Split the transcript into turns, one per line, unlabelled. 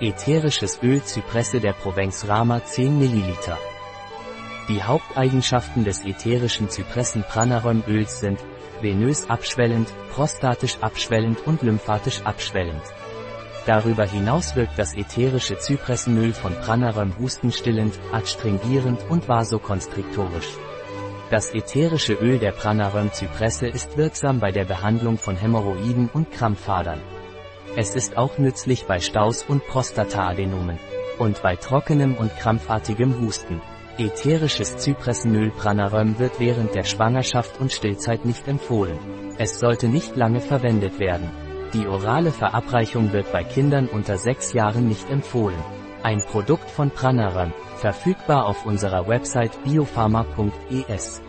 Ätherisches Öl Zypresse der Provence Rama 10 ml. Die Haupteigenschaften des ätherischen Zypressen Pranarömöls sind venös abschwellend, prostatisch abschwellend und lymphatisch abschwellend. Darüber hinaus wirkt das ätherische Zypressenöl von Pranaröm hustenstillend, adstringierend und vasokonstriktorisch. Das ätherische Öl der Pranaröm Zypresse ist wirksam bei der Behandlung von Hämorrhoiden und Krampfadern. Es ist auch nützlich bei Staus und Prostataadenomen. Und bei trockenem und krampfartigem Husten. Ätherisches Zypressenöl Pranaröm wird während der Schwangerschaft und Stillzeit nicht empfohlen. Es sollte nicht lange verwendet werden. Die orale Verabreichung wird bei Kindern unter 6 Jahren nicht empfohlen. Ein Produkt von Pranaröm, verfügbar auf unserer Website biopharma.es.